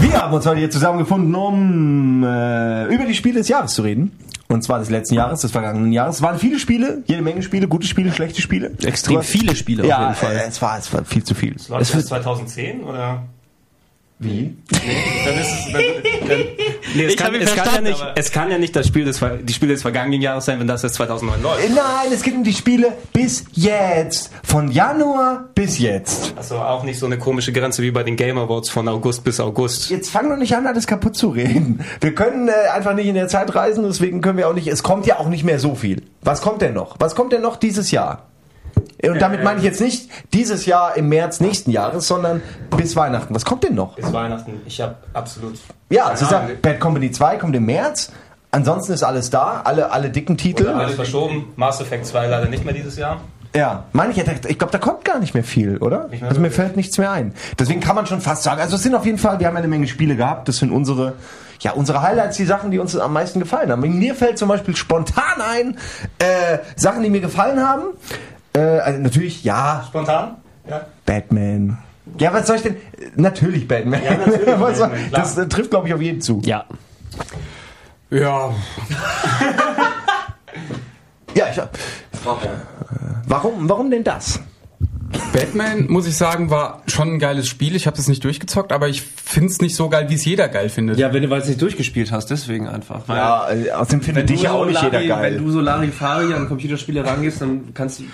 Wir haben uns heute hier zusammengefunden, um äh, über die Spiele des Jahres zu reden. Und zwar des letzten Jahres, des vergangenen Jahres. Es waren viele Spiele, jede Menge Spiele, gute Spiele, schlechte Spiele. Extrem viele Spiele ja, auf jeden Fall. äh, es war, es war viel zu viel. Läuft das 2010 oder? Wie? Dann ist es, dann, dann, nee, es, Ich hab kann, ihn es, kann ja nicht, es kann ja nicht das Spiel des, die Spiele des vergangenen Jahres sein, wenn das jetzt 2009 läuft. Äh, Nein, es geht um die Spiele bis jetzt. Von Januar bis jetzt. Also auch nicht so eine komische Grenze wie bei den Game Awards von August bis August. Jetzt fang doch nicht an, alles kaputt zu reden. Wir können äh, einfach nicht in der Zeit reisen, deswegen können wir auch nicht. Es kommt ja auch nicht mehr so viel. Was kommt denn noch? Was kommt denn noch dieses Jahr? Und damit meine ich jetzt nicht dieses Jahr im März nächsten Jahres, sondern bis Weihnachten. Was kommt denn noch? Bis Weihnachten. Ich habe absolut. Ja, es ist ja. Bad Company 2 kommt im März. Ansonsten ist alles da, alle, alle dicken Titel. Alles verschoben. Mass Effect 2 leider nicht mehr dieses Jahr. Ja, meine ich, ich glaube, da kommt gar nicht mehr viel, oder? Mehr also mir fällt nichts mehr ein. Deswegen kann man schon fast sagen, also es sind auf jeden Fall, wir haben eine Menge Spiele gehabt, das sind unsere, ja, unsere Highlights, die Sachen, die uns am meisten gefallen haben. Mir fällt zum Beispiel spontan ein, äh, Sachen, die mir gefallen haben. Äh, also natürlich, ja, Spontan? Ja. Batman. Ja, was soll ich denn? Natürlich Batman. Ja, natürlich Batman, das äh, trifft, glaube ich, auf jeden zu. Ja. Ja, Ja, ich, äh, warum, warum denn das? Batman, muss ich sagen, war schon ein geiles Spiel. Ich habe es nicht durchgezockt, aber ich find's nicht so geil, wie es jeder geil findet. Ja, wenn du, weil es nicht durchgespielt hast, deswegen einfach. Weil Ja, äh, außerdem findet dich ja auch nicht jeder geil. Wenn du so Larifari an Computerspiele rangehst, dann kannst du.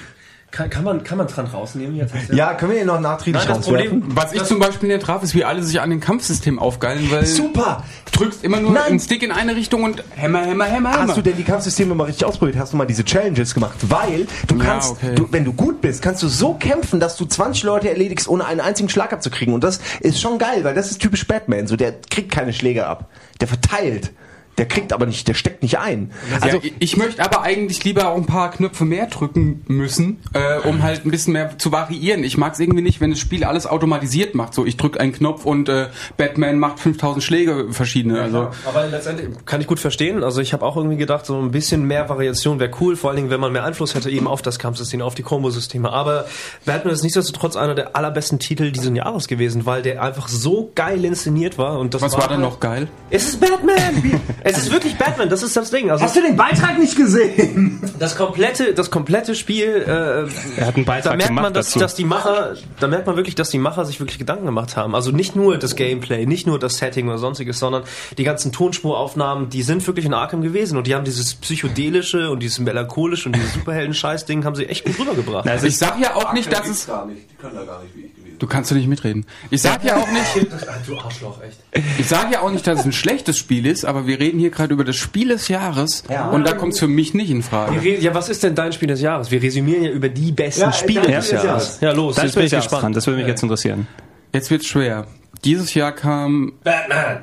Kann, kann man kann man dran rausnehmen jetzt? Ja, können wir ihn noch nachträglich Nein, das? Problem- Was ich zum Beispiel nicht traf, ist, wie alle sich an den Kampfsystem aufgeilen, weil Super! du drückst immer nur Nein. einen Stick in eine Richtung und Hämmer, Hämmer, Hämmer, Hämmer. Hast du denn die Kampfsysteme mal richtig ausprobiert? Hast du mal diese Challenges gemacht? Weil du Ja, kannst, okay. du, wenn du gut bist, kannst du so kämpfen, dass du 20 Leute erledigst, ohne einen einzigen Schlag abzukriegen. Und das ist schon geil, weil das ist typisch Batman. So, der kriegt keine Schläge ab. Der verteilt. Der kriegt aber nicht, der steckt nicht ein. Also Also, ich, ich möchte aber eigentlich lieber auch ein paar Knöpfe mehr drücken müssen, äh, um halt ein bisschen mehr zu variieren. Ich mag es irgendwie nicht, wenn das Spiel alles automatisiert macht. So, ich drücke einen Knopf und äh, Batman macht 5000 Schläge verschiedene. Also Aber letztendlich kann ich gut verstehen. Also ich habe auch irgendwie gedacht, so ein bisschen mehr Variation wäre cool, vor allen Dingen, wenn man mehr Einfluss hätte eben auf das Kampfsystem, auf die Combo-Systeme. Aber Batman ist nichtsdestotrotz einer der allerbesten Titel dieses Jahres gewesen, weil der einfach so geil inszeniert war. Und das was war halt- denn noch geil? Es ist Batman! es ist wirklich Batman, das ist das Ding. Also hast du den Beitrag nicht gesehen? das komplette, das komplette Spiel, äh, Er hat einen Beitrag da merkt gemacht man, dass, dazu. dass die Macher, da merkt man wirklich, dass die Macher sich wirklich Gedanken gemacht haben. Also nicht nur das Gameplay, nicht nur das Setting oder sonstiges, sondern die ganzen Tonspuraufnahmen, die sind wirklich in Arkham gewesen und die haben dieses psychedelische und dieses melancholische und dieses Superhelden-Scheiß-Ding haben sie echt gut rübergebracht. Also Ich sag ja auch nicht, dass es. gar nicht. Die können da gar nicht wie ich. Du kannst du nicht mitreden. Ich sag ja auch nicht. du Arschloch, echt. Ich sage ja auch nicht, dass es ein schlechtes Spiel ist, aber wir reden hier gerade über das Spiel des Jahres Ja. und da kommt es für mich nicht in Frage. Ja, was ist denn dein Spiel des Jahres? Wir resümieren ja über die besten Ja, Spiele des Jahres. Jahres. Ja, los, Das jetzt bin ich auch dran. gespannt. Das würde mich jetzt interessieren. Jetzt wird's schwer. Dieses Jahr kam Batman!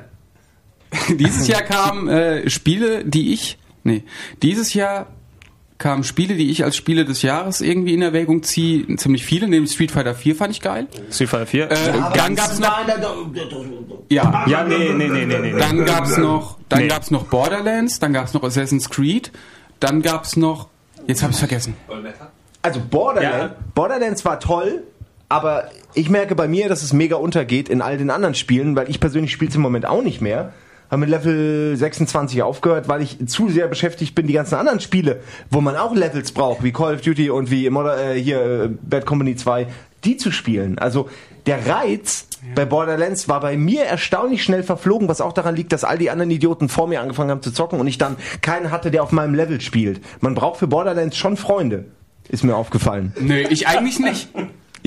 Dieses Jahr kamen äh, Spiele, die ich. Nee, dieses Jahr kamen Spiele, die ich als Spiele des Jahres irgendwie in Erwägung ziehe. Ziemlich viele, nämlich Street Fighter 4 fand ich geil. Street Fighter 4? Äh, dann gab's noch. Ja, ja, nee, nee, nee, nee, nee. nee. dann gab's noch. Dann Nee. gab's noch Borderlands, dann gab's noch Assassin's Creed, dann gab's noch. Jetzt habe ich vergessen. Also Borderlands, Ja. Borderlands war toll, aber ich merke bei mir, dass es mega untergeht in all den anderen Spielen, weil ich persönlich spiele es im Moment auch nicht mehr. Habe mit Level 26 aufgehört, weil ich zu sehr beschäftigt bin, die ganzen anderen Spiele, wo man auch Levels braucht, wie Call of Duty und wie Moder äh, hier äh, Bad Company 2, die zu spielen. Also der Reiz bei Borderlands war bei mir erstaunlich schnell verflogen, was auch daran liegt, dass all die anderen Idioten vor mir angefangen haben zu zocken und ich dann keinen hatte, der auf meinem Level spielt. Man braucht für Borderlands schon Freunde, ist mir aufgefallen. Nee, ich eigentlich nicht.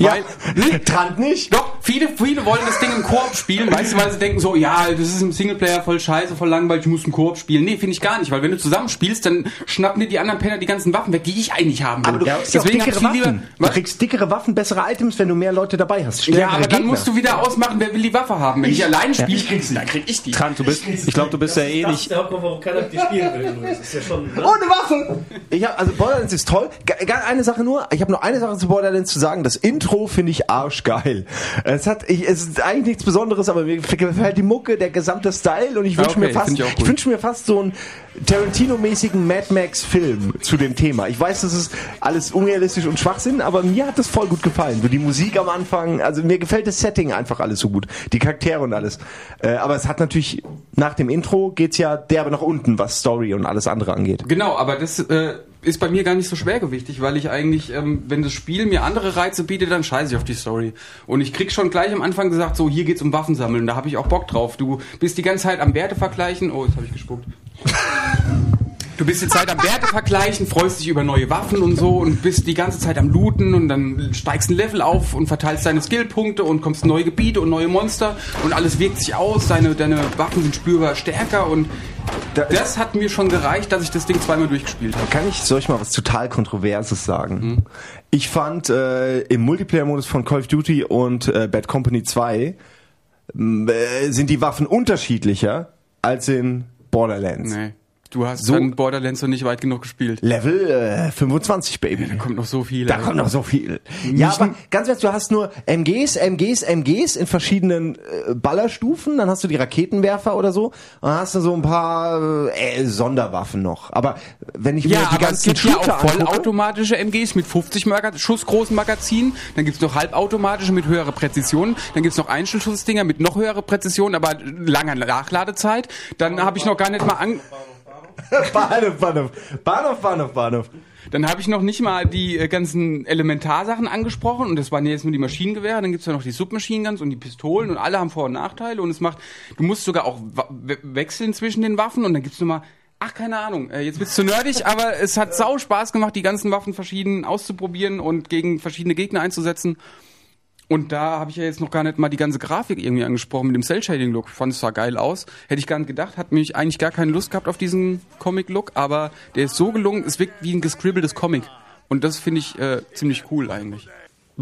Ja, Weil, Trant nicht. Doch, viele, viele wollen das Ding im Koop spielen, weißt du, weil sie denken so, ja, das ist im Singleplayer voll scheiße, voll langweilig, ich muss im Koop spielen. Nee, finde ich gar nicht, weil wenn du zusammen spielst, dann schnappen dir die anderen Penner die ganzen Waffen weg, die ich eigentlich haben will. Aber du kriegst ja Deswegen dickere ich Waffen. lieber- Du kriegst dickere Waffen, bessere Items, wenn du mehr Leute dabei hast. Ja, aber dann Gegner. musst du wieder ausmachen, wer will die Waffe haben. Wenn ich, allein spiele, ich, dann krieg ich die. Trant, du bist, ich glaube, du bist ja eh Das nicht. warum keiner dir spielen will. Das ist ja schon. Ne? Ohne Waffe! Ich hab, also Borderlands ist toll. Eine Sache nur, ich habe nur eine Sache zu Borderlands zu sagen. Das Intro finde ich arschgeil. Es hat, ich, es ist eigentlich nichts Besonderes, aber mir gefällt die Mucke, der gesamte Style und ich wünsche okay, mir fast, ich ich wünsche mir fast so einen Tarantino-mäßigen Mad Max-Film zu dem Thema. Ich weiß, das ist alles unrealistisch und Schwachsinn, aber mir hat das voll gut gefallen. So die Musik am Anfang, also mir gefällt das Setting einfach alles so gut, die Charaktere und alles. Äh, aber es hat natürlich nach dem Intro geht's ja derbe nach unten, was Story und alles andere angeht. Genau, aber das äh, ist bei mir gar nicht so schwergewichtig, weil ich eigentlich, ähm, wenn das Spiel mir andere Reize bietet, dann scheiße ich auf die Story. Und ich krieg schon gleich am Anfang gesagt, so hier geht's um Waffensammeln, da habe ich auch Bock drauf. Du bist die ganze Zeit am Werte vergleichen. Oh, jetzt habe ich gespuckt. Du bist die Zeit am Werte vergleichen, freust dich über neue Waffen und so und bist die ganze Zeit am Looten und dann steigst ein Level auf und verteilst deine Skillpunkte und kommst in neue Gebiete und neue Monster und alles wirkt sich aus, deine, deine Waffen sind spürbar stärker und das hat mir schon gereicht, dass ich das Ding zweimal durchgespielt habe. Kann ich soll ich mal was total Kontroverses sagen? Ich fand äh, im Multiplayer-Modus von Call of Duty und äh, Bad Company 2 m, äh, sind die Waffen unterschiedlicher als in Borderlands. Nee. Du hast So- dann Borderlands noch nicht weit genug gespielt. Level äh, 25, Baby. Da kommt noch so viel. Da ey. kommt noch so viel. Ja, aber ganz ehrlich, du hast nur MGs, MGs, MGs in verschiedenen äh, Ballerstufen, dann hast du die Raketenwerfer oder so, und dann hast du so ein paar äh, Sonderwaffen noch. Aber wenn ich mir Ja, die aber es ganzen gibt ja Shooter auch angucke, vollautomatische MGs mit 50 Maga Schuss großen Magazinen. Dann gibt's noch halbautomatische mit höherer Präzision. Dann gibt's noch Einzelschussdinger mit noch höherer Präzision, aber langer Nachladezeit. Dann habe ich noch gar nicht mal an Bahnhof, Bahnhof, Bahnhof, Bahnhof, Bahnhof. Dann habe ich noch nicht mal die äh, ganzen Elementarsachen angesprochen und das waren jetzt nur die Maschinengewehre, dann gibt's ja noch die Submachine Guns und die Pistolen und alle haben Vor- und Nachteile und es macht, du musst sogar auch wechseln zwischen den Waffen und dann gibt's noch mal Ach, keine Ahnung. Äh, Jetzt wird's zu nerdig, aber es hat sau Spaß gemacht, die ganzen Waffen verschieden auszuprobieren und gegen verschiedene Gegner einzusetzen. Und da habe ich ja jetzt noch gar nicht mal die ganze Grafik irgendwie angesprochen mit dem Cell-Shading-Look. Fand es zwar geil aus, hätte ich gar nicht gedacht, hat mich eigentlich gar keine Lust gehabt auf diesen Comic-Look, aber der ist so gelungen, es wirkt wie ein gescribbeltes Comic. Und das finde ich äh, ziemlich cool eigentlich.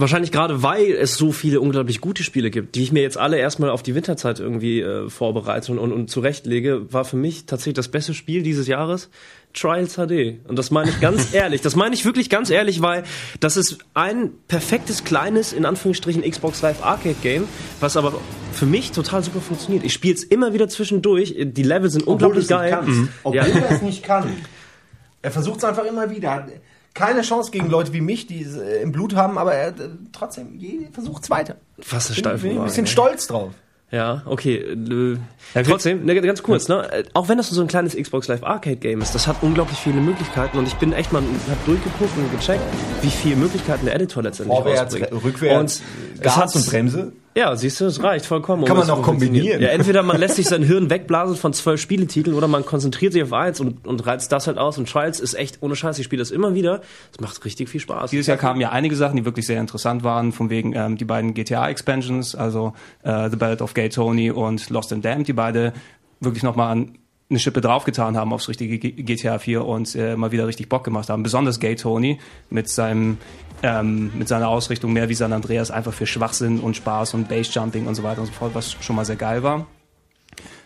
Wahrscheinlich gerade, weil es so viele unglaublich gute Spiele gibt, die ich mir jetzt alle erstmal auf die Winterzeit irgendwie äh, vorbereite und, und, und zurechtlege, war für mich tatsächlich das beste Spiel dieses Jahres Trials HD. Und das meine ich ganz ehrlich. Das meine ich wirklich ganz ehrlich, weil das ist ein perfektes, kleines, in Anführungsstrichen Xbox Live Arcade Game, was aber für mich total super funktioniert. Ich spiele es immer wieder zwischendurch. Die Level sind unglaublich geil. Obwohl Ja. er es nicht kann. Er versucht es einfach immer wieder. Keine Chance gegen Leute wie mich, die es äh, im Blut haben, aber er äh, trotzdem versucht es weiter. Was eine Bin, bin ich ein bisschen stolz drauf. Ja, okay. Äh, trotzdem, ne, ganz kurz, ne? äh, Auch wenn das so ein kleines Xbox Live Arcade Game ist, das hat unglaublich viele Möglichkeiten und ich bin echt mal, hab durchgeguckt und gecheckt, wie viele Möglichkeiten der Editor letztendlich Vorwärts, rausbringt. rückwärts, und Gas es hat, und Bremse. Ja, siehst du, es reicht vollkommen. Kann um man auch kombinieren. Ja, entweder man lässt sich sein Hirn wegblasen von zwölf Spieletiteln oder man konzentriert sich auf eins und, und reizt das halt aus und Trials ist echt ohne Scheiß. Ich spiele das immer wieder. Es macht richtig viel Spaß. Dieses Jahr kamen ja einige Sachen, die wirklich sehr interessant waren, von wegen ähm, die beiden GTA-Expansions, also äh, The Ballad of Gay Tony und Lost and Damned, die beide wirklich nochmal an eine Schippe draufgetan haben aufs richtige GTA 4 und äh, mal wieder richtig Bock gemacht haben. Besonders Gay Tony mit seinem ähm, mit seiner Ausrichtung mehr wie San Andreas einfach für Schwachsinn und Spaß und Basejumping und so weiter und so fort, was schon mal sehr geil war.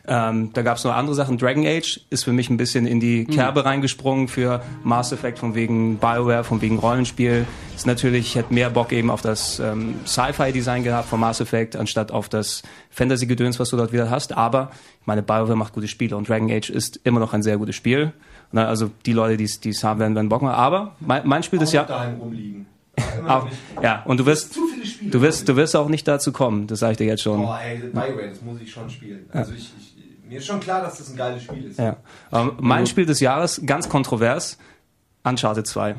Ähm, da gab es noch andere Sachen. Dragon Age ist für mich ein bisschen in die Kerbe reingesprungen für Mass Effect, von wegen Bioware, von wegen Rollenspiel. Ist natürlich, ich hätte mehr Bock eben auf das ähm, Sci-Fi-Design gehabt von Mass Effect, anstatt auf das Fantasy-Gedöns, was du dort wieder hast. Aber ich meine, Bioware macht gute Spiele und Dragon Age ist immer noch ein sehr gutes Spiel. Na, also die Leute, die es haben, werden, werden Bock machen. Aber mein, mein Spiel des Jahres... daheim rumliegen. Auch- Ja, und du wirst, Zu viele Spiele. du wirst, du wirst auch nicht dazu kommen. Das sage ich dir jetzt schon. Oh, ey, Bioware, das muss ich schon spielen. Also ich, ich, mir ist schon klar, dass das ein geiles Spiel ist. Ja. Ähm, mein Spiel des Jahres, ganz kontrovers, Uncharted 2. Ey,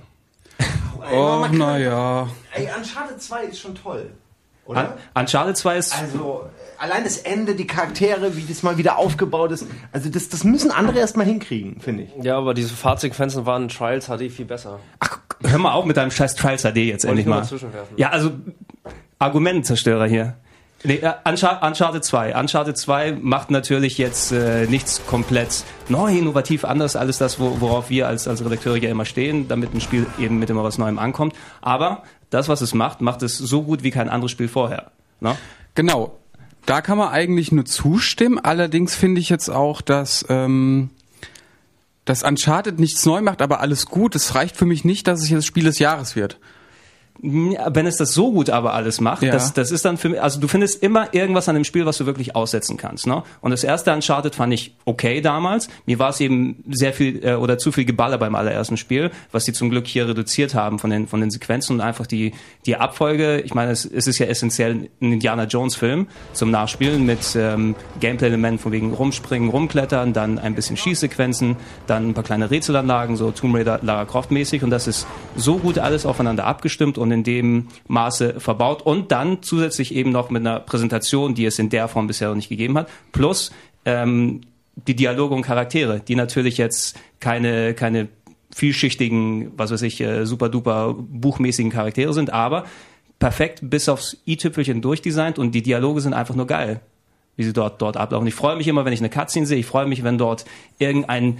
Oh, naja. Ey, Uncharted 2 ist schon toll. Oder? Uncharted 2 ist Also, äh, allein das Ende, die Charaktere, wie das mal wieder aufgebaut ist. Also, das, das müssen andere erstmal hinkriegen, finde ich. Ja, aber diese Fahrzeugfenster waren in Trials HD viel besser. Ach, hör mal auf mit deinem scheiß Trials HD jetzt endlich nur mal. dazwischenwerfen. Ja, also Argumentenzerstörer hier. Nee, äh, Unchar- Uncharted 2. Uncharted 2 macht natürlich jetzt äh, nichts komplett neu, innovativ anders, alles das, wo, worauf wir als, als Redakteure ja immer stehen, damit ein Spiel eben mit immer was Neuem ankommt. Aber das, was es macht, macht es so gut wie kein anderes Spiel vorher. Ne? Genau. Da kann man eigentlich nur zustimmen. Allerdings finde ich jetzt auch, dass ähm, das Uncharted nichts neu macht, aber alles gut. Es reicht für mich nicht, dass es jetzt Spiel des Jahres wird. Wenn es das so gut aber alles macht, Ja. das, das ist dann für mich, also du findest immer irgendwas an dem Spiel, was du wirklich aussetzen kannst. Ne? Und das erste Uncharted fand ich okay damals. Mir war es eben sehr viel äh, oder zu viel Geballer beim allerersten Spiel, was die zum Glück hier reduziert haben von den, von den Sequenzen und einfach die, die Abfolge. Ich meine, es, es ist ja essentiell ein Indiana Jones Film zum Nachspielen mit ähm, Gameplay-Elementen von wegen rumspringen, rumklettern, dann ein bisschen Schießsequenzen, dann ein paar kleine Rätselanlagen, so Tomb Raider, Lara Croft mäßig und das ist so gut alles aufeinander abgestimmt und in dem Maße verbaut und dann zusätzlich eben noch mit einer Präsentation, die es in der Form bisher noch nicht gegeben hat, plus ähm, die Dialoge und Charaktere, die natürlich jetzt keine, keine vielschichtigen, was weiß ich, äh, super duper buchmäßigen Charaktere sind, aber perfekt bis aufs i-Tüpfelchen durchdesignt und die Dialoge sind einfach nur geil, wie sie dort, dort ablaufen. Ich freue mich immer, wenn ich eine Cutscene sehe, ich freue mich, wenn dort irgendein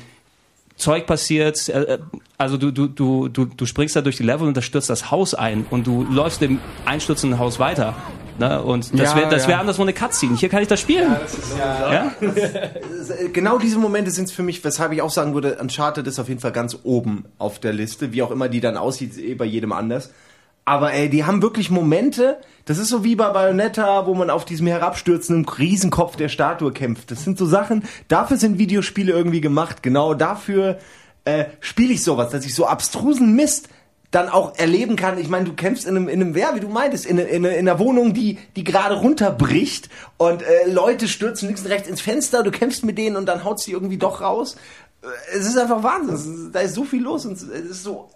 Zeug passiert, äh, also du, du, du, du, du springst da durch die Level und da stürzt das Haus ein und du läufst dem einstürzenden Haus weiter. Ne? Und das Ja, wäre das ja. wär anderswo eine Cutscene. Hier kann ich das spielen. Ja, Genau diese Momente sind es für mich, weshalb ich auch sagen würde, Uncharted ist auf jeden Fall ganz oben auf der Liste, wie auch immer die dann aussieht, ist eh bei jedem anders. Aber ey, die haben wirklich Momente, das ist so wie bei Bayonetta, wo man auf diesem herabstürzenden Riesenkopf der Statue kämpft. Das sind so Sachen, dafür sind Videospiele irgendwie gemacht. Genau dafür äh, spiele ich sowas, dass ich so abstrusen Mist dann auch erleben kann. Ich meine, du kämpfst in einem, in einem, ja, wie du meintest, in, in, in einer Wohnung, die, die gerade runterbricht und äh, Leute stürzen links und rechts ins Fenster, du kämpfst mit denen und dann haut sie irgendwie doch raus. Es ist einfach Wahnsinn. Ist, da ist so viel los und es ist so,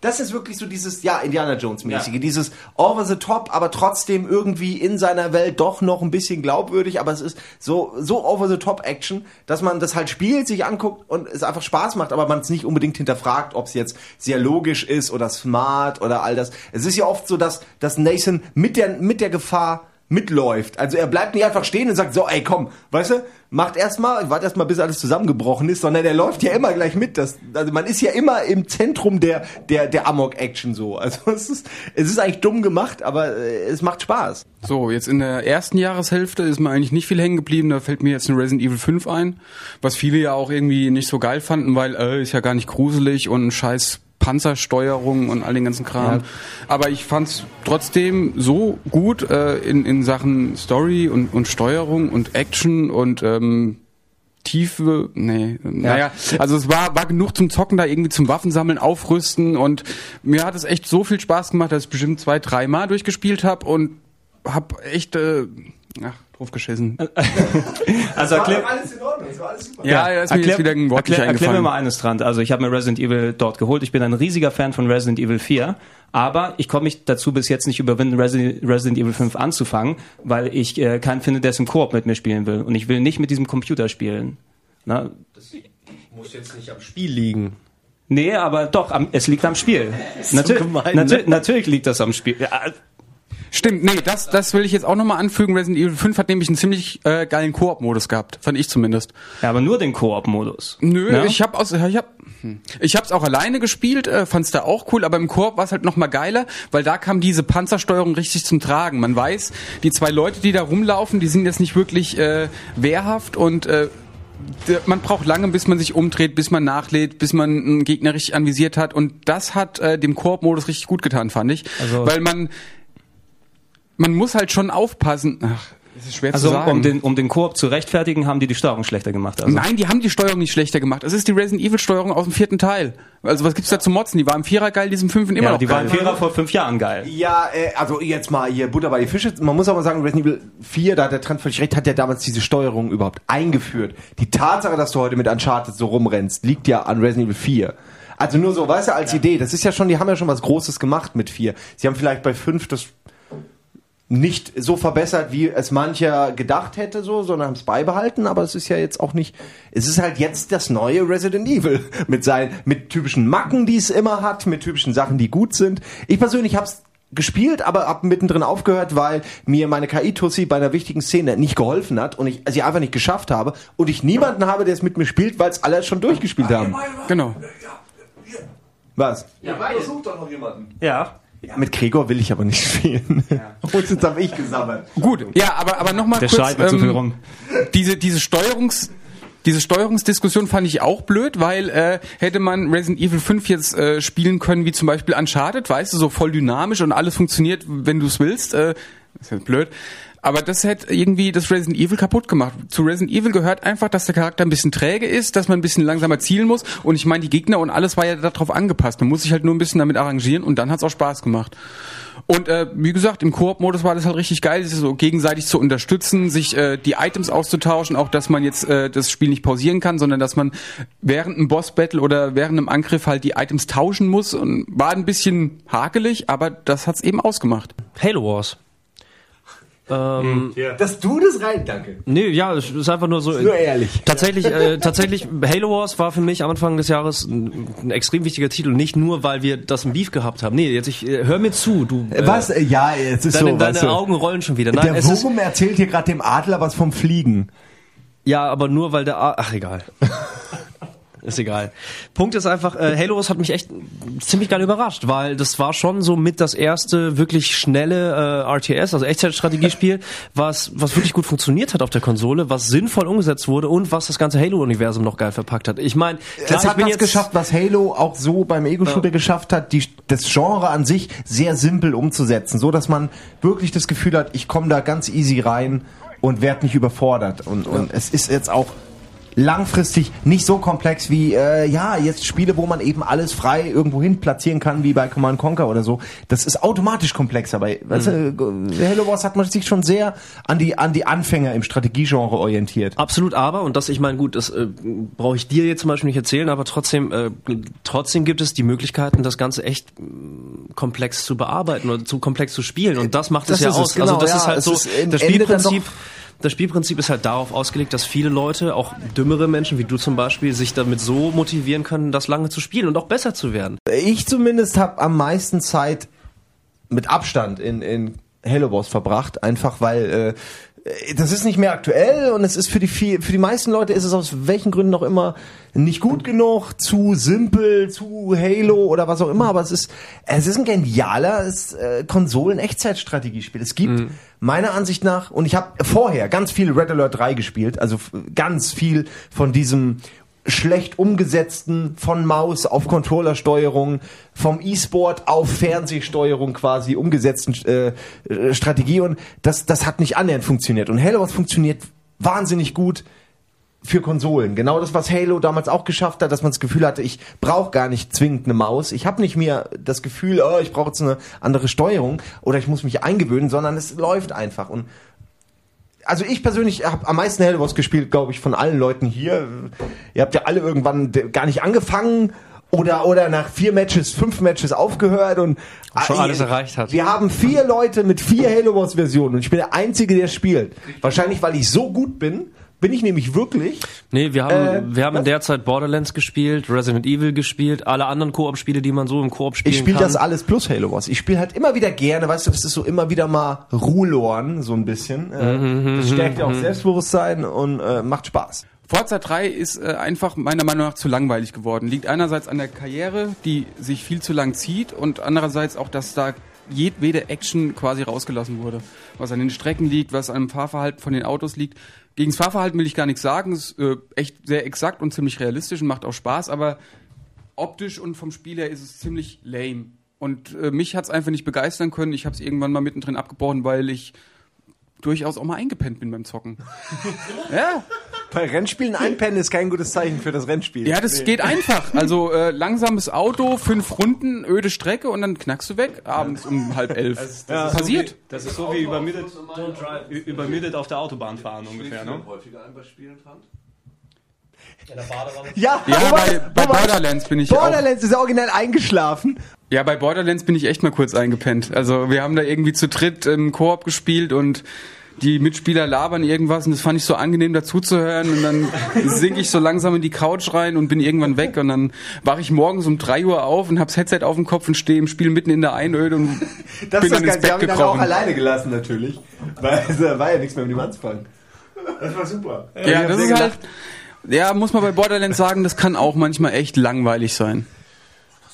das ist wirklich so dieses, ja, Indiana Jones mäßige, Ja. dieses over the top, aber trotzdem irgendwie in seiner Welt doch noch ein bisschen glaubwürdig, aber es ist so, so over the top Action, dass man das halt spielt, sich anguckt und es einfach Spaß macht, aber man es nicht unbedingt hinterfragt, ob es jetzt sehr logisch ist oder smart oder all das. Es ist ja oft so, dass, dass Nathan mit der, mit der Gefahr mitläuft. Also er bleibt nicht einfach stehen und sagt, so, ey, komm, weißt du, macht erstmal, warte erstmal, bis alles zusammengebrochen ist, sondern er läuft ja immer gleich mit. Das, also man ist ja immer im Zentrum der, der, der Amok-Action so. Also es ist, es ist eigentlich dumm gemacht, aber äh, es macht Spaß. So, jetzt in der ersten Jahreshälfte ist mir eigentlich nicht viel hängen geblieben. Da fällt mir jetzt ein Resident Evil 5 ein, was viele ja auch irgendwie nicht so geil fanden, weil äh, ist ja gar nicht gruselig und ein scheiß Panzersteuerung und all den ganzen Kram. Aber ich fand's trotzdem so gut äh, in, in Sachen Story und, und Steuerung und Action und ähm, Tiefe, nee, naja, also es war, war genug zum Zocken da irgendwie zum Waffensammeln, Aufrüsten und mir hat es echt so viel Spaß gemacht, dass ich bestimmt zwei, dreimal durchgespielt habe und hab echt, äh, ach, drauf geschissen. also erklär, alles in Ordnung, es war alles super. Ja, da ist mir jetzt wieder ein Wort nicht erklär, erklär mir eingefallen. mal eines dran. Also ich habe mir Resident Evil dort geholt. Ich bin ein riesiger Fan von Resident Evil 4. Aber ich komme mich dazu bis jetzt nicht überwinden, Resident, Resident Evil 5 anzufangen, weil ich äh, keinen finde, der es im Koop mit mir spielen will. Und ich will nicht mit diesem Computer spielen. Na, Muss jetzt nicht am Spiel liegen. nee, aber doch, am, es liegt am Spiel. Natür gemein, natür ne? Natürlich liegt das am Spiel. Ja, Stimmt, nee, das, das will ich jetzt auch nochmal anfügen. Resident Evil 5 hat nämlich einen ziemlich äh, geilen Koop-Modus gehabt, fand ich zumindest. ja, aber nur den Koop-Modus. Nö, Ja? ich habe aus, ich hab, ich hab's auch alleine gespielt, äh, fand's da auch cool, aber im Koop war's halt noch mal geiler, weil da kam diese Panzersteuerung richtig zum Tragen. Man weiß, die zwei Leute, die da rumlaufen, die sind jetzt nicht wirklich äh, wehrhaft und äh, man braucht lange, bis man sich umdreht, bis man nachlädt, bis man einen Gegner richtig anvisiert hat und das hat äh, dem Koop-Modus richtig gut getan, fand ich, Also- weil man man muss halt schon aufpassen. Ach, das ist schwer zu Also sagen. um den, um den Koop zu rechtfertigen, haben die die Steuerung schlechter gemacht. Also. Nein, die haben die Steuerung nicht schlechter gemacht. Es ist die Resident Evil Steuerung aus dem vierten Teil. Also was gibt's da zu motzen? Die war im Vierer geil, die ist im fünften immer Ja, noch die waren geil. Vierer vor fünf Jahren geil. Ja, äh, also jetzt mal hier Butter bei die Fische. Man muss aber sagen, Resident Evil 4, da hat der Trend völlig recht, hat ja damals diese Steuerung überhaupt eingeführt. Die Tatsache, dass du heute mit Uncharted so rumrennst, liegt ja an Resident Evil 4. Also nur so, weißt du, als Idee. Das ist ja schon, die haben ja schon was Großes gemacht mit 4. Sie haben vielleicht bei 5 das nicht so verbessert, wie es mancher gedacht hätte, so, sondern haben es beibehalten, aber es ist ja jetzt auch nicht, es ist halt jetzt das neue Resident Evil mit seinen, mit typischen Macken, die es immer hat, mit typischen Sachen, die gut sind. Ich persönlich hab's gespielt, aber hab mittendrin aufgehört, weil mir meine KI-Tussi bei einer wichtigen Szene nicht geholfen hat und ich sie einfach nicht geschafft habe und ich niemanden habe, der es mit mir spielt, weil es alle schon durchgespielt haben. Genau. Was? Ja, sucht doch noch jemanden. Ja. Ja, mit Gregor will ich aber nicht spielen. Und jetzt habe ich gesammelt. Gut, ja, aber, aber nochmal Der kurz, schreit mir zu viel ähm, rum. diese, diese Steuerungs, diese Steuerungsdiskussion fand ich auch blöd, weil äh, hätte man Resident Evil 5 jetzt äh, spielen können, wie zum Beispiel Uncharted, weißt du, so voll dynamisch und alles funktioniert, wenn du es willst, äh, ist jetzt blöd. Aber das hätte irgendwie das Resident Evil kaputt gemacht. Zu Resident Evil gehört einfach, dass der Charakter ein bisschen träge ist, dass man ein bisschen langsamer zielen muss. Und ich meine, die Gegner und alles war ja darauf angepasst. Man muss sich halt nur ein bisschen damit arrangieren und dann hat's auch Spaß gemacht. Und äh, wie gesagt, im Koop-Modus war das halt richtig geil, sich so gegenseitig zu unterstützen, sich äh, die Items auszutauschen, auch dass man jetzt äh, das Spiel nicht pausieren kann, sondern dass man während einem Boss-Battle oder während einem Angriff halt die Items tauschen muss. Und war ein bisschen hakelig, aber das hat's eben ausgemacht. Halo Wars. Ähm, Dass du das rein, danke. Nee, ja, es ist einfach nur so. Nur ehrlich. Tatsächlich, äh, tatsächlich, Halo Wars war für mich am Anfang des Jahres ein, ein extrem wichtiger Titel. Nicht nur, weil wir das im Beef gehabt haben. Nee, jetzt ich, äh, hör mir zu, du. Äh, Was? Äh, Ja, jetzt ist Deine, so. deine weißt du. Augen rollen schon wieder. Nein, Der ist, Wurm erzählt hier gerade dem Adler was vom Fliegen. ja, aber nur weil der. A Ach, egal. Ist egal. Punkt ist einfach, äh, Halo hat mich echt ziemlich geil überrascht, weil das war schon so mit das erste wirklich schnelle äh, RTS, also Echtzeitstrategiespiel, was was wirklich gut funktioniert hat auf der Konsole, was sinnvoll umgesetzt wurde und was das ganze Halo-Universum noch geil verpackt hat. Ich meine, es ich hat das jetzt geschafft, was Halo auch so beim Ego-Shooter geschafft hat, die, das Genre an sich sehr simpel umzusetzen, so dass man wirklich das Gefühl hat, ich komme da ganz easy rein und werde nicht überfordert. Und, und es ist jetzt auch langfristig nicht so komplex wie äh, ja jetzt Spiele, wo man eben alles frei irgendwo hin platzieren kann, wie bei Command Conquer oder so. Das ist automatisch komplexer. Bei weißt Mhm. du, Halo Wars hat man sich schon sehr an die an die Anfänger im Strategiegenre orientiert. Absolut, aber, und das, ich meine, gut, das äh, brauche ich dir jetzt zum Beispiel nicht erzählen, aber trotzdem, äh, trotzdem gibt es die Möglichkeiten, das Ganze echt mh, komplex zu bearbeiten oder zu komplex zu spielen. Und das macht Das es ja aus. genau, also das ja, ist halt es so, ist das Spielprinzip. Das Spielprinzip ist halt darauf ausgelegt, dass viele Leute, auch dümmere Menschen wie du zum Beispiel, sich damit so motivieren können, das lange zu spielen und auch besser zu werden. Ich zumindest habe am meisten Zeit mit Abstand in, in Halo Wars verbracht, einfach weil äh, das ist nicht mehr aktuell und es ist für die viel, für die meisten Leute ist es aus welchen Gründen auch immer nicht gut genug, zu simpel, zu Halo oder was auch immer, aber es ist es ist ein geniales äh, Konsolen-Echtzeitstrategiespiel. Es gibt meiner Ansicht nach und ich habe vorher ganz viel Red Alert 3 gespielt, also ganz viel von diesem schlecht umgesetzten von Maus auf Controllersteuerung, vom E-Sport auf Fernsehsteuerung quasi umgesetzten äh, Strategie und das, das hat nicht annähernd funktioniert. Und Halo funktioniert wahnsinnig gut für Konsolen. Genau das, was Halo damals auch geschafft hat, dass man das Gefühl hatte, ich brauche gar nicht zwingend eine Maus. Ich habe nicht mehr das Gefühl, oh, ich brauche jetzt eine andere Steuerung oder ich muss mich eingewöhnen, sondern es läuft einfach. Und also ich persönlich habe am meisten Halo Wars gespielt, glaube ich, von allen Leuten hier. Ihr habt ja alle irgendwann gar nicht angefangen oder oder nach vier Matches, fünf Matches aufgehört und Schon Ah, alles ihr- erreicht hat. Wir haben vier Leute mit vier Halo Wars Versionen und ich bin der einzige, der spielt. Wahrscheinlich, weil ich so gut bin, bin ich nämlich wirklich. Nee, wir haben, Äh, wir haben in der Zeit Borderlands gespielt, Resident Evil gespielt, alle anderen Koop-Spiele, die man so im Koop spielen Ich spiele kann. das alles plus Halo Wars. Ich spiele halt immer wieder gerne, weißt du, das ist so immer wieder mal Ruhlorn, so ein bisschen. Äh, das stärkt ja auch Selbstbewusstsein und äh, macht Spaß. Forza 3 ist äh, einfach meiner Meinung nach zu langweilig geworden. Liegt einerseits an der Karriere, die sich viel zu lang zieht und andererseits auch, dass da jedwede Action quasi rausgelassen wurde. Was an den Strecken liegt, was an dem Fahrverhalten von den Autos liegt. Gegen das Fahrverhalten will ich gar nichts sagen. Es ist äh, echt sehr exakt und ziemlich realistisch und macht auch Spaß, aber optisch und vom Spiel her ist es ziemlich lame. Und äh, mich hat's einfach nicht begeistern können. Ich habe es irgendwann mal mittendrin abgebrochen, weil ich durchaus auch mal eingepennt bin beim Zocken. ja, Bei Rennspielen einpennen ist kein gutes Zeichen für das Rennspiel. ja, das geht einfach. Also äh, langsames Auto, fünf Runden, öde Strecke und dann knackst du weg abends um halb elf. Passiert. Das ist so wie übermüdet, übermüdet auf der Autobahn fahren ungefähr, ne? häufiger ein bei Spielen fand. Ja, Ja, wobei- bei, bei Borderlands bin ich auch. Borderlands ist originell eingeschlafen. Ja, bei Borderlands bin ich echt mal kurz eingepennt. Also wir haben da irgendwie zu dritt im Koop gespielt und die Mitspieler labern irgendwas und das fand ich so angenehm dazuzuhören und dann sink ich so langsam in die Couch rein und bin irgendwann weg und dann wache ich morgens um 3 Uhr auf und hab's Headset auf dem Kopf und stehe im Spiel mitten in der Einöde und Das bin ist dann das ins Bett haben ihn dann auch gekrochen. alleine gelassen, natürlich. Weil da war ja nichts mehr mit ihm anzufangen. Das war super. Ja, hab das ist halt, ja, muss man bei Borderlands sagen, das kann auch manchmal echt langweilig sein.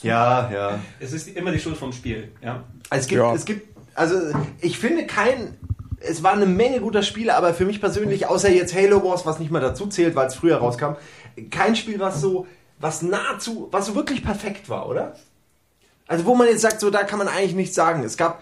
Ja, ja. Es ist immer die Schuld vom Spiel, ja. Es gibt, Ja. es gibt, also ich finde kein, es war eine Menge guter Spiele, aber für mich persönlich, außer jetzt Halo Wars, was nicht mal dazu zählt, weil es früher rauskam, kein Spiel, was so, was nahezu, was so wirklich perfekt war, oder? Also wo man jetzt sagt, so da kann man eigentlich nichts sagen. Es gab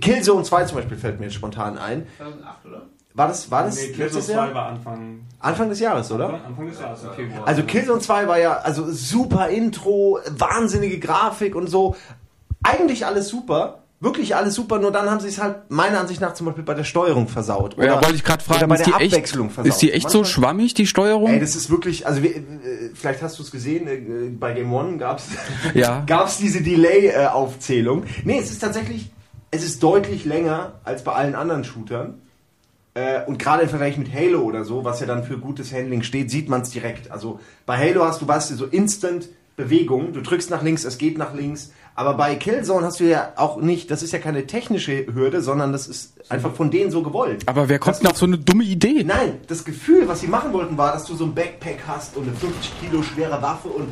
Killzone 2 zum Beispiel fällt mir jetzt spontan ein. 2008, oder? War das, war das letztes Jahr? war Anfang, Anfang des Jahres, oder? Anfang des Jahres, Februar. Also Killzone 2 war ja also super Intro, wahnsinnige Grafik und so. Eigentlich alles super. Wirklich alles super, nur dann haben sie es halt meiner Ansicht nach zum Beispiel bei der Steuerung versaut. ja, wollte ich gerade oder fragen, bei ist der die, echt, Abwechslung versaut. ist die echt so schwammig, die Steuerung? Ey, das ist wirklich, also wir, äh, vielleicht hast du es gesehen, äh, bei Game One gab's Ja. gab's diese Delay-Aufzählung. Nee, es ist tatsächlich, es ist deutlich länger als bei allen anderen Shootern. Äh, Und gerade im Vergleich mit Halo oder so, was ja dann für gutes Handling steht, sieht man es direkt. Also bei Halo hast du, weißt du, so Instant Bewegung. Du drückst nach links, es geht nach links. Aber bei Killzone hast du ja auch nicht, das ist ja keine technische Hürde, sondern das ist einfach von denen so gewollt. Aber wer kommt denn auf so eine dumme Idee? Nein, das Gefühl, was sie machen wollten, war, dass du so ein Backpack hast und eine 50 Kilo schwere Waffe und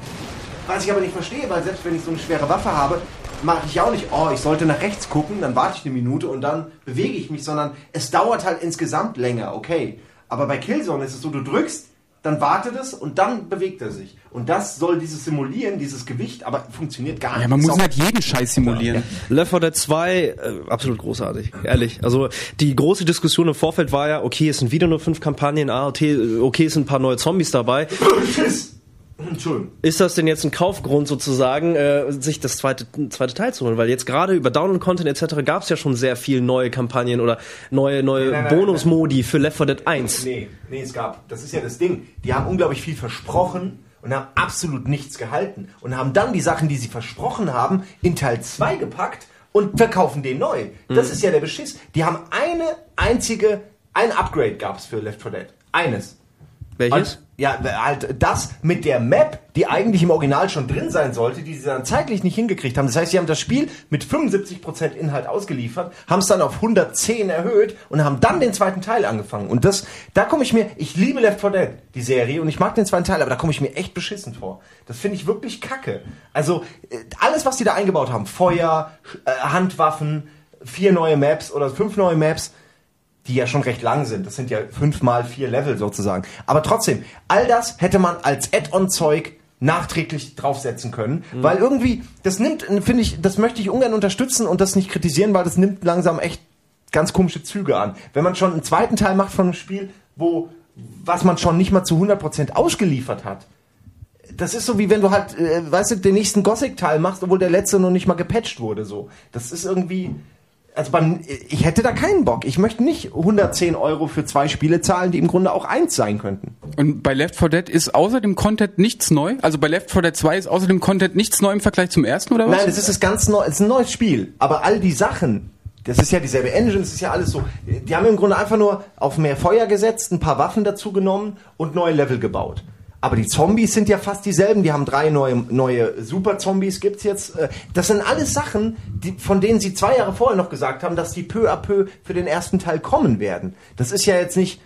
was ich aber nicht verstehe, weil selbst wenn ich so eine schwere Waffe habe, mache ich auch nicht, oh, ich sollte nach rechts gucken, dann warte ich eine Minute und dann bewege ich mich, sondern es dauert halt insgesamt länger, okay. Aber bei Killzone ist es so, du drückst, dann wartet es und dann bewegt er sich. Und das soll dieses Simulieren, dieses Gewicht, aber funktioniert gar nicht. Ja, man muss halt jeden Scheiß simulieren. Left 4 Dead 2, äh, absolut großartig, ehrlich. Also die große Diskussion im Vorfeld war ja, okay, es sind wieder nur fünf Kampagnen, ah, okay, okay, es sind ein paar neue Zombies dabei. Entschuldigung. Ist das denn jetzt ein Kaufgrund sozusagen, äh, sich das zweite, zweite Teil zu holen? Weil jetzt gerade über Download-Content etc. gab es ja schon sehr viel neue Kampagnen oder neue, neue nein, nein, Bonusmodi für Left 4 Dead 1. Nee, nee, es gab. Das ist ja das Ding. Die haben unglaublich viel versprochen und haben absolut nichts gehalten. Und haben dann die Sachen, die sie versprochen haben, in Teil 2 gepackt und verkaufen den neu. Das ist ja der Beschiss. Die haben eine einzige, ein Upgrade gab es für Left 4 Dead. Eines. Welches? Und, ja, halt das mit der Map, die eigentlich im Original schon drin sein sollte, die sie dann zeitlich nicht hingekriegt haben. Das heißt, sie haben das Spiel mit 75% Inhalt ausgeliefert, haben es dann auf 110 erhöht und haben dann den zweiten Teil angefangen. Und das, da komme ich mir, ich liebe Left 4 Dead, die Serie, und ich mag den zweiten Teil, aber da komme ich mir echt beschissen vor. Das finde ich wirklich kacke. Also, äh, alles, was die da eingebaut haben, Feuer, äh, Handwaffen, vier neue Maps oder fünf neue Maps, die ja schon recht lang sind. Das sind ja fünf mal vier Level sozusagen. Aber trotzdem, all das hätte man als Add-on-Zeug nachträglich draufsetzen können, weil irgendwie, das nimmt, finde ich, das möchte ich ungern unterstützen und das nicht kritisieren, weil das nimmt langsam echt ganz komische Züge an. Wenn man schon einen zweiten Teil macht von einem Spiel, wo, was man schon nicht mal zu 100% ausgeliefert hat, das ist so wie wenn du halt, äh, weißt du, den nächsten Gothic-Teil machst, obwohl der letzte noch nicht mal gepatcht wurde, so. Das ist irgendwie, also beim, ich hätte da keinen Bock. Ich möchte nicht 110 Euro für zwei Spiele zahlen, die im Grunde auch eins sein könnten. Und bei Left 4 Dead ist außer dem Content nichts neu? Also bei Left 4 Dead 2 ist außer dem Content nichts neu im Vergleich zum ersten, oder was? Nein, es ist das ganz neu, es ist ein neues Spiel. Aber all die Sachen, das ist ja dieselbe Engine, das ist ja alles so. Die haben im Grunde einfach nur auf mehr Feuer gesetzt, ein paar Waffen dazu genommen und neue Level gebaut. Aber die Zombies sind ja fast dieselben. Die haben drei neue, neue Super-Zombies gibt's jetzt. Äh, Das sind alles Sachen, die, von denen sie zwei Jahre vorher noch gesagt haben, dass die peu à peu für den ersten Teil kommen werden. Das ist ja jetzt nicht,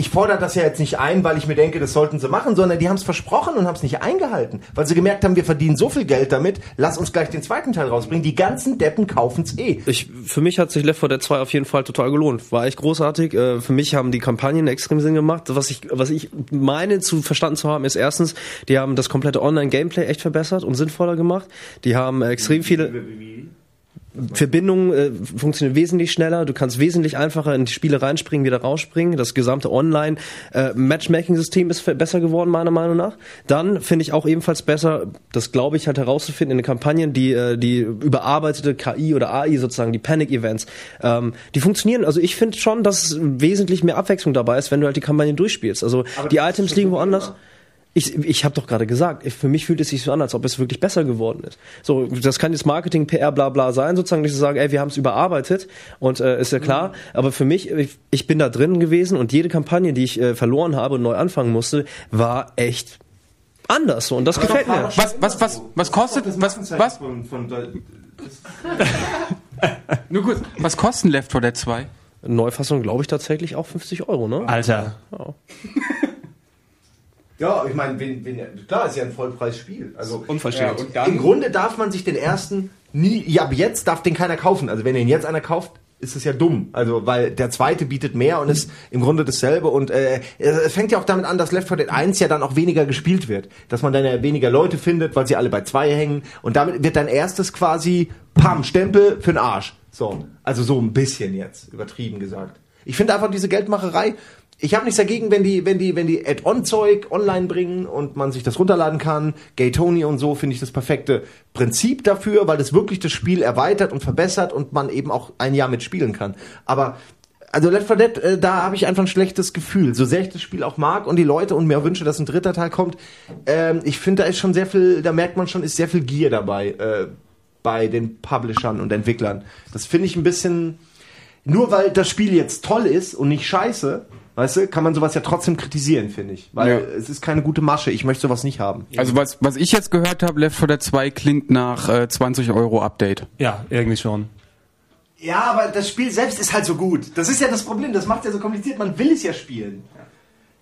ich fordere das ja jetzt nicht ein, weil ich mir denke, das sollten sie machen, sondern die haben es versprochen und haben es nicht eingehalten, weil sie gemerkt haben, wir verdienen so viel Geld damit, lass uns gleich den zweiten Teil rausbringen. Die ganzen Deppen kaufen's eh. Ich, für mich hat sich Left 4 Dead 2 auf jeden Fall total gelohnt. War echt großartig. Äh, Für mich haben die Kampagnen extrem Sinn gemacht. Was ich, was ich meine zu verstanden zu haben, ist erstens, die haben das komplette Online-Gameplay echt verbessert und sinnvoller gemacht. Die haben extrem viele Verbindungen äh, funktionieren wesentlich schneller. Du kannst wesentlich einfacher in die Spiele reinspringen, wieder rausspringen. Das gesamte Online äh, ist besser geworden meiner Meinung nach. Dann finde ich auch ebenfalls besser, das glaube ich halt herauszufinden in den Kampagnen, die äh, die überarbeitete KI oder AI sozusagen, die Panic Events, ähm, die funktionieren. Also ich finde schon, dass wesentlich mehr Abwechslung dabei ist, wenn du halt die Kampagnen durchspielst. Also die Items liegen woanders. Ich, ich habe doch gerade gesagt, für mich fühlt es sich so an, als ob es wirklich besser geworden ist. So, das kann jetzt Marketing, PR, bla bla sein, sozusagen nicht zu sagen, ey, wir haben es überarbeitet und äh, ist ja klar. Aber für mich, ich, ich bin da drin gewesen und jede Kampagne, die ich äh, verloren habe und neu anfangen musste, war echt anders so und das gefällt mir. Was, was, was, was kostet, was, was, Von, von, nur kurz, was kostet Left 4 Dead 2? Neufassung glaube ich tatsächlich auch 50 Euro, ne? Alter. ja, ich meine, wenn, wenn, klar, ist ja ein Vollpreisspiel. Also Unverschämt. und dann, Im Grunde darf man sich den ersten nie, ja, ab jetzt darf den keiner kaufen. Also wenn den jetzt einer kauft, ist es ja dumm. Also weil der zweite bietet mehr und ist im Grunde dasselbe und äh, es fängt ja auch damit an, dass Left 4 Dead 1 ja dann auch weniger gespielt wird. Dass man dann ja weniger Leute findet, weil sie alle bei zwei hängen und damit wird dein erstes quasi Pam, Stempel für den Arsch. So, also so ein bisschen jetzt, übertrieben gesagt. Ich finde einfach diese Geldmacherei, ich habe nichts dagegen, wenn die, wenn die, wenn die Add-on-Zeug online bringen und man sich das runterladen kann. Gay Tony und so finde ich das perfekte Prinzip dafür, weil das wirklich das Spiel erweitert und verbessert und man eben auch ein Jahr mitspielen kann. Aber also Left 4 Dead, äh, da habe ich einfach ein schlechtes Gefühl. So sehr ich das Spiel auch mag und die Leute und mir wünsche, dass ein dritter Teil kommt, ähm, ich finde, da ist schon sehr viel, da merkt man schon, ist sehr viel Gier dabei äh, bei den Publishern und Entwicklern. Das finde ich ein bisschen. Nur weil das Spiel jetzt toll ist und nicht scheiße, weißt du, kann man sowas ja trotzdem kritisieren, finde ich. Weil Ja. es ist keine gute Masche. Ich möchte sowas nicht haben. also was, was ich jetzt gehört habe, Left 4 Dead 2 klingt nach äh, 20 Euro Update. Ja, irgendwie schon. Ja, aber das Spiel selbst ist halt so gut. Das ist ja das Problem. Das macht ja so kompliziert. Man will es ja spielen.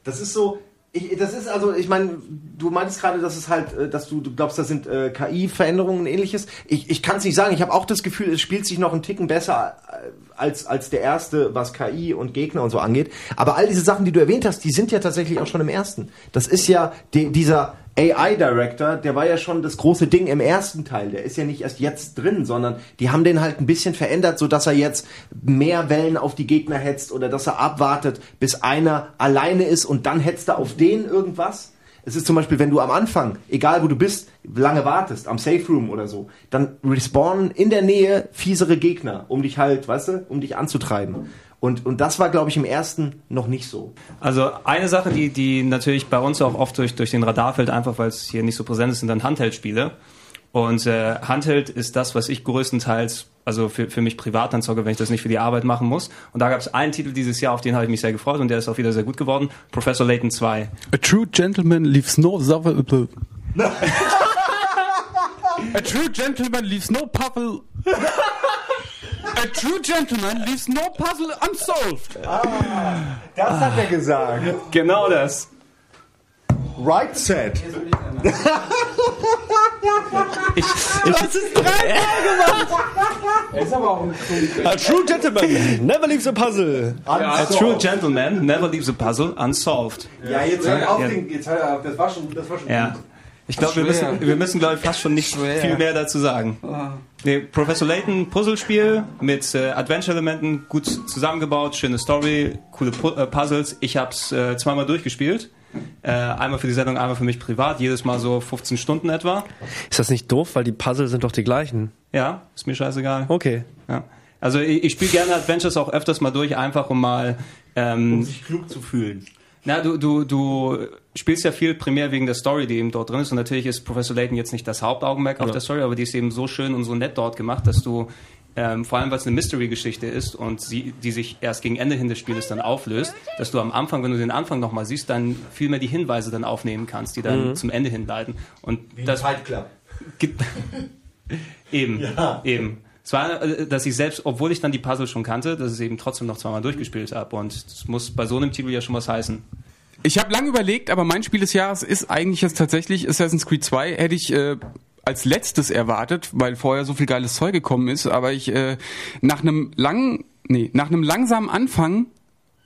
Das ist so. Ich, das ist also, ich meine, du meintest gerade, dass es halt, äh, dass du, du glaubst, das sind äh, KI-Veränderungen und ähnliches. Ich, ich kann es nicht sagen. Ich habe auch das Gefühl, es spielt sich noch einen Ticken besser äh, als, als der erste, was KI und Gegner und so angeht. Aber all diese Sachen, die du erwähnt hast, die sind ja tatsächlich auch schon im ersten. Das ist ja die, dieser AI-Director, der war ja schon das große Ding im ersten Teil. Der ist ja nicht erst jetzt drin, sondern die haben den halt ein bisschen verändert, so dass er jetzt mehr Wellen auf die Gegner hetzt oder dass er abwartet, bis einer alleine ist und dann hetzt er auf den irgendwas. Es ist zum Beispiel, wenn du am Anfang, egal wo du bist, lange wartest, am Safe Room oder so, dann respawnen in der Nähe fiesere Gegner, um dich halt, weißt du, um dich anzutreiben. Und, und das war, glaube ich, im ersten noch nicht so. Also eine Sache, die, die natürlich bei uns auch oft durch, durch den Radar fällt, einfach weil es hier nicht so präsent ist, sind dann Handheld-Spiele. Und äh, Handheld ist das, was ich größtenteils, also für, für mich privat dann zocke, wenn ich das nicht für die Arbeit machen muss. Und da gab es einen Titel dieses Jahr, auf den habe ich mich sehr gefreut und der ist auch wieder sehr gut geworden. Professor Layton 2. A true gentleman leaves no suffer- A true gentleman leaves no puzzle. A true gentleman leaves no puzzle unsolved. Das hat er gesagt. Genau das. Right set. ist aber auch ein A true gentleman never leaves a puzzle. A true gentleman never leaves a puzzle unsolved. Ja, jetzt hör auf Ja. den, jetzt hör auf, das war schon, das war schon Ja. gut. Ich glaube, wir müssen, wir müssen glaube ich, fast schon nicht Schwer. viel mehr dazu sagen. Nee, Professor Layton, Puzzlespiel mit äh, Adventure-Elementen, gut zusammengebaut, schöne Story, coole Pu äh, Puzzles. Ich habe es äh, zweimal durchgespielt. Äh, einmal für die Sendung, einmal für mich privat, jedes Mal so 15 Stunden etwa. Ist das nicht doof, weil die Puzzle sind doch die gleichen? Ja, ist mir scheißegal. Okay. Ja. Also ich, ich spiele gerne Adventures auch öfters mal durch, einfach um mal ähm, sich klug zu fühlen. Na, du, du, du spielst ja viel primär wegen der Story, die eben dort drin ist. Und natürlich ist Professor Layton jetzt nicht das Hauptaugenmerk auf der Story, aber die ist eben so schön und so nett dort gemacht, dass du, ähm, vor allem weil es eine Mystery-Geschichte ist und sie, die sich erst gegen Ende hin des Spieles dann auflöst, dass du am Anfang, wenn du den Anfang nochmal siehst, dann viel mehr die Hinweise dann aufnehmen kannst, die dann zum Ende hinleiten. Und das Fight Club. gibt eben, eben. Es war, äh, dass ich selbst, obwohl ich dann die Puzzle schon kannte, dass ich es eben trotzdem noch zweimal durchgespielt habe. Und das muss bei so einem Titel ja schon was heißen. Ich habe lange überlegt, aber mein Spiel des Jahres ist eigentlich jetzt tatsächlich Assassin's Creed 2. Hätte ich äh, als letztes erwartet, weil vorher so viel geiles Zeug gekommen ist. Aber ich äh, nach einem langen, nee, nach einem langsamen Anfang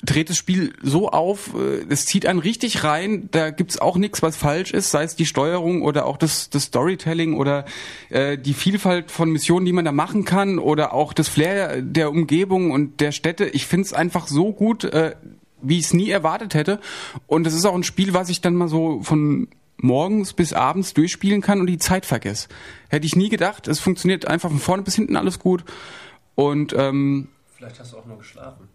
dreht das Spiel so auf, äh, es zieht einen richtig rein, da gibt's auch nichts, was falsch ist, sei es die Steuerung oder auch das, das Storytelling oder äh, die Vielfalt von Missionen, die man da machen kann oder auch das Flair der Umgebung und der Städte. Ich find's einfach so gut, äh, wie ich es nie erwartet hätte. Und es ist auch ein Spiel, was ich dann mal so von morgens bis abends durchspielen kann und die Zeit vergesse. Hätte ich nie gedacht. Es funktioniert einfach von vorne bis hinten alles gut. Und ähm, Vielleicht hast du auch nur geschlafen.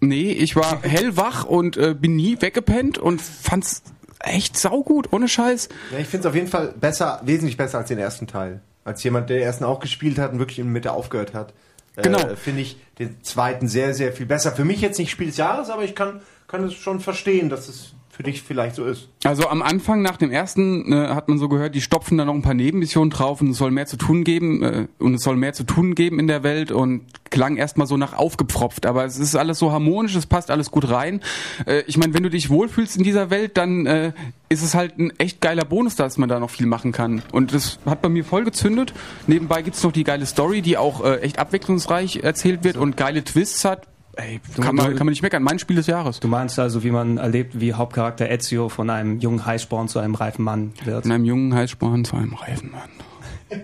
Nee, ich war hellwach und äh, bin nie weggepennt und fand's echt saugut, ohne Scheiß. Ja, ich finde es auf jeden Fall besser, wesentlich besser als den ersten Teil. Als jemand, der den ersten auch gespielt hat und wirklich in der Mitte aufgehört hat. Genau. Äh, finde ich den zweiten sehr, sehr viel besser. Für mich jetzt nicht Spiel des Jahres, aber ich kann, kann es schon verstehen, dass es für dich vielleicht so ist. Also am Anfang nach dem ersten äh, hat man so gehört, die stopfen da noch ein paar Nebenmissionen drauf und es soll mehr zu tun geben äh, und es soll mehr zu tun geben in der Welt und klang erstmal so nach aufgepfropft, aber es ist alles so harmonisch, es passt alles gut rein. Äh, ich meine, wenn du dich wohlfühlst in dieser Welt, dann äh, ist es halt ein echt geiler Bonus, dass man da noch viel machen kann. Und das hat bei mir voll gezündet. Nebenbei gibt's noch die geile Story, die auch äh, echt abwechslungsreich erzählt wird und geile Twists hat. Ey, kann man, kann man nicht meckern. Mein Spiel des Jahres. Du meinst also, wie man erlebt, wie Hauptcharakter Ezio von einem jungen Heißsporn zu einem reifen Mann wird? Von einem jungen Heißsporn zu einem reifen Mann.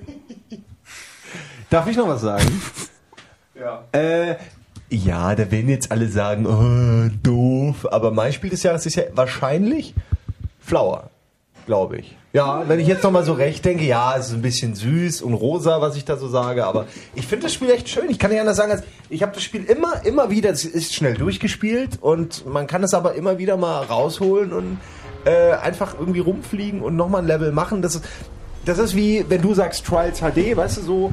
Darf ich noch was sagen? Ja. Äh, Ja, da werden jetzt alle sagen, oh, doof. Aber mein Spiel des Jahres ist ja wahrscheinlich Flower, glaube ich. Ja, wenn ich jetzt nochmal so recht denke, ja, es ist ein bisschen süß und rosa, was ich da so sage, aber ich finde das Spiel echt schön. Ich kann nicht anders sagen, als ich habe das Spiel immer, immer wieder, es ist schnell durchgespielt und man kann es aber immer wieder mal rausholen und äh, einfach irgendwie rumfliegen und nochmal ein Level machen. Das ist, das ist wie, wenn du sagst Trials HD, weißt du, so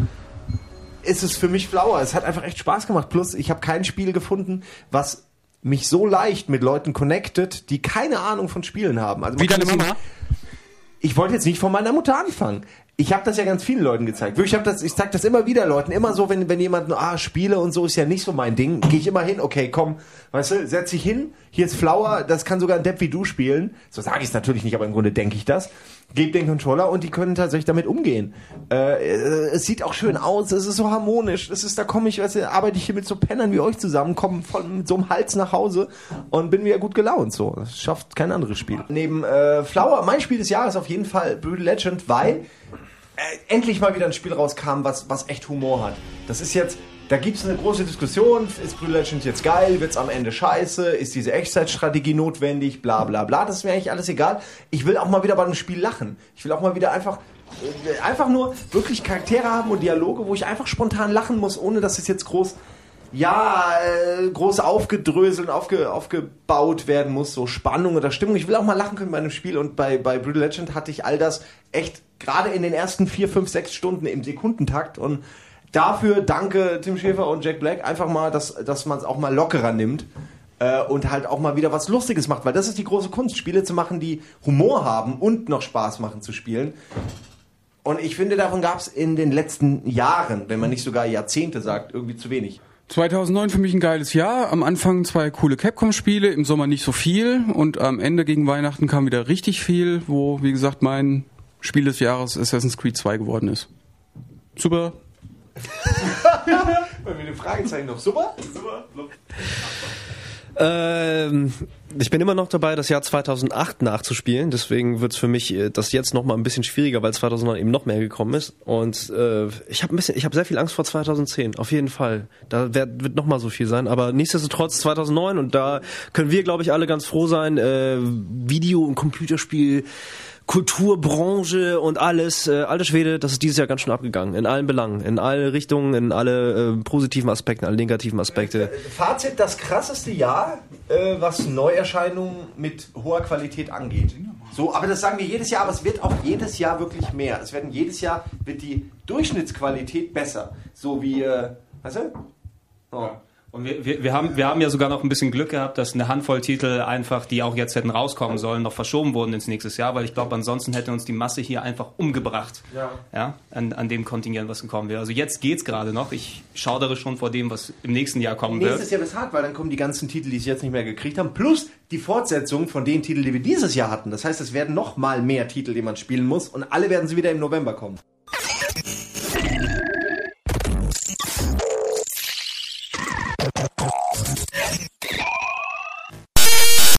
ist es für mich Flower. Es hat einfach echt Spaß gemacht. Plus, ich habe kein Spiel gefunden, was mich so leicht mit Leuten connected, die keine Ahnung von Spielen haben. Also Wie deine Mama? Ich wollte jetzt nicht von meiner Mutter anfangen. Ich habe das ja ganz vielen Leuten gezeigt. Ich, hab das, ich sag das immer wieder Leuten. Immer so, wenn, wenn jemand, ah, Spiele und so ist ja nicht so mein Ding, gehe ich immer hin, okay, komm, weißt du, setz dich hin, hier ist Flower, das kann sogar ein Depp wie du spielen. So sage ich es natürlich nicht, aber im Grunde denke ich das. Geb den Controller und die können tatsächlich damit umgehen. Äh, es sieht auch schön aus, es ist so harmonisch. Es ist, da komme ich, weißt du, arbeite ich hier mit so Pennern wie euch zusammen, komme von mit so einem Hals nach Hause und bin wieder gut gelaunt. So, das schafft kein anderes Spiel. Neben äh, Flower, mein Spiel des Jahres auf jeden Fall Brutal Legend, weil äh, endlich mal wieder ein Spiel rauskam, was, was echt Humor hat. Das ist jetzt, da gibt es eine große Diskussion, ist Brutal Legend jetzt geil, wird's am Ende scheiße, ist diese Echtzeitstrategie notwendig, bla bla bla, das ist mir eigentlich alles egal. Ich will auch mal wieder bei einem Spiel lachen. Ich will auch mal wieder einfach äh, einfach nur wirklich Charaktere haben und Dialoge, wo ich einfach spontan lachen muss, ohne dass es jetzt groß ja, äh, groß aufgedröselt und aufge, aufgebaut werden muss, so Spannung oder Stimmung. Ich will auch mal lachen können bei einem Spiel und bei, bei Brutal Legend hatte ich all das echt gerade in den ersten vier, fünf, sechs Stunden im Sekundentakt und dafür danke Tim Schäfer und Jack Black einfach mal, dass, dass man es auch mal lockerer nimmt äh, und halt auch mal wieder was Lustiges macht, weil das ist die große Kunst, Spiele zu machen, die Humor haben und noch Spaß machen zu spielen. Und ich finde, davon gab es in den letzten Jahren, wenn man nicht sogar Jahrzehnte sagt, irgendwie zu wenig. 2009 für mich ein geiles Jahr. Am Anfang zwei coole Capcom-Spiele, im Sommer nicht so viel und am Ende gegen Weihnachten kam wieder richtig viel, wo, wie gesagt, mein Spiel des Jahres Assassin's Creed 2 geworden ist. Super. Bei mir eine Fragezeichen noch. Super? Super. Ähm, ich bin immer noch dabei, das Jahr 2008 nachzuspielen. Deswegen wird es für mich äh, das jetzt noch mal ein bisschen schwieriger, weil 2009 eben noch mehr gekommen ist. Und äh, ich habe ein bisschen, ich habe sehr viel Angst vor 2010. Auf jeden Fall. Da wird, wird noch mal so viel sein. Aber nichtsdestotrotz 2009 und da können wir, glaube ich, alle ganz froh sein. Äh, Video- und Computerspiel. Kulturbranche und alles, äh, alte Schwede, das ist dieses Jahr ganz schön abgegangen. In allen Belangen, in alle Richtungen, in alle äh, positiven Aspekte, alle negativen Aspekte. Fazit, das krasseste Jahr, äh, was Neuerscheinungen mit hoher Qualität angeht. So, aber das sagen wir jedes Jahr, aber es wird auch jedes Jahr wirklich mehr. Es werden jedes Jahr, wird die Durchschnittsqualität besser. So wie, äh, weißt du? Oh. Und wir, wir, wir, haben, wir haben ja sogar noch ein bisschen Glück gehabt, dass eine Handvoll Titel einfach, die auch jetzt hätten rauskommen sollen, noch verschoben wurden ins nächste Jahr, weil ich glaube, ansonsten hätte uns die Masse hier einfach umgebracht. Ja. Ja, an, an dem Kontingent, was gekommen wäre. Also jetzt geht's gerade noch. Ich schaudere schon vor dem, was im nächsten Jahr kommen Nächstes wird. Jahr wird hart, weil dann kommen die ganzen Titel, die sie jetzt nicht mehr gekriegt haben, plus die Fortsetzung von den Titeln, die wir dieses Jahr hatten. Das heißt, es werden noch mal mehr Titel, die man spielen muss und alle werden sie wieder im November kommen.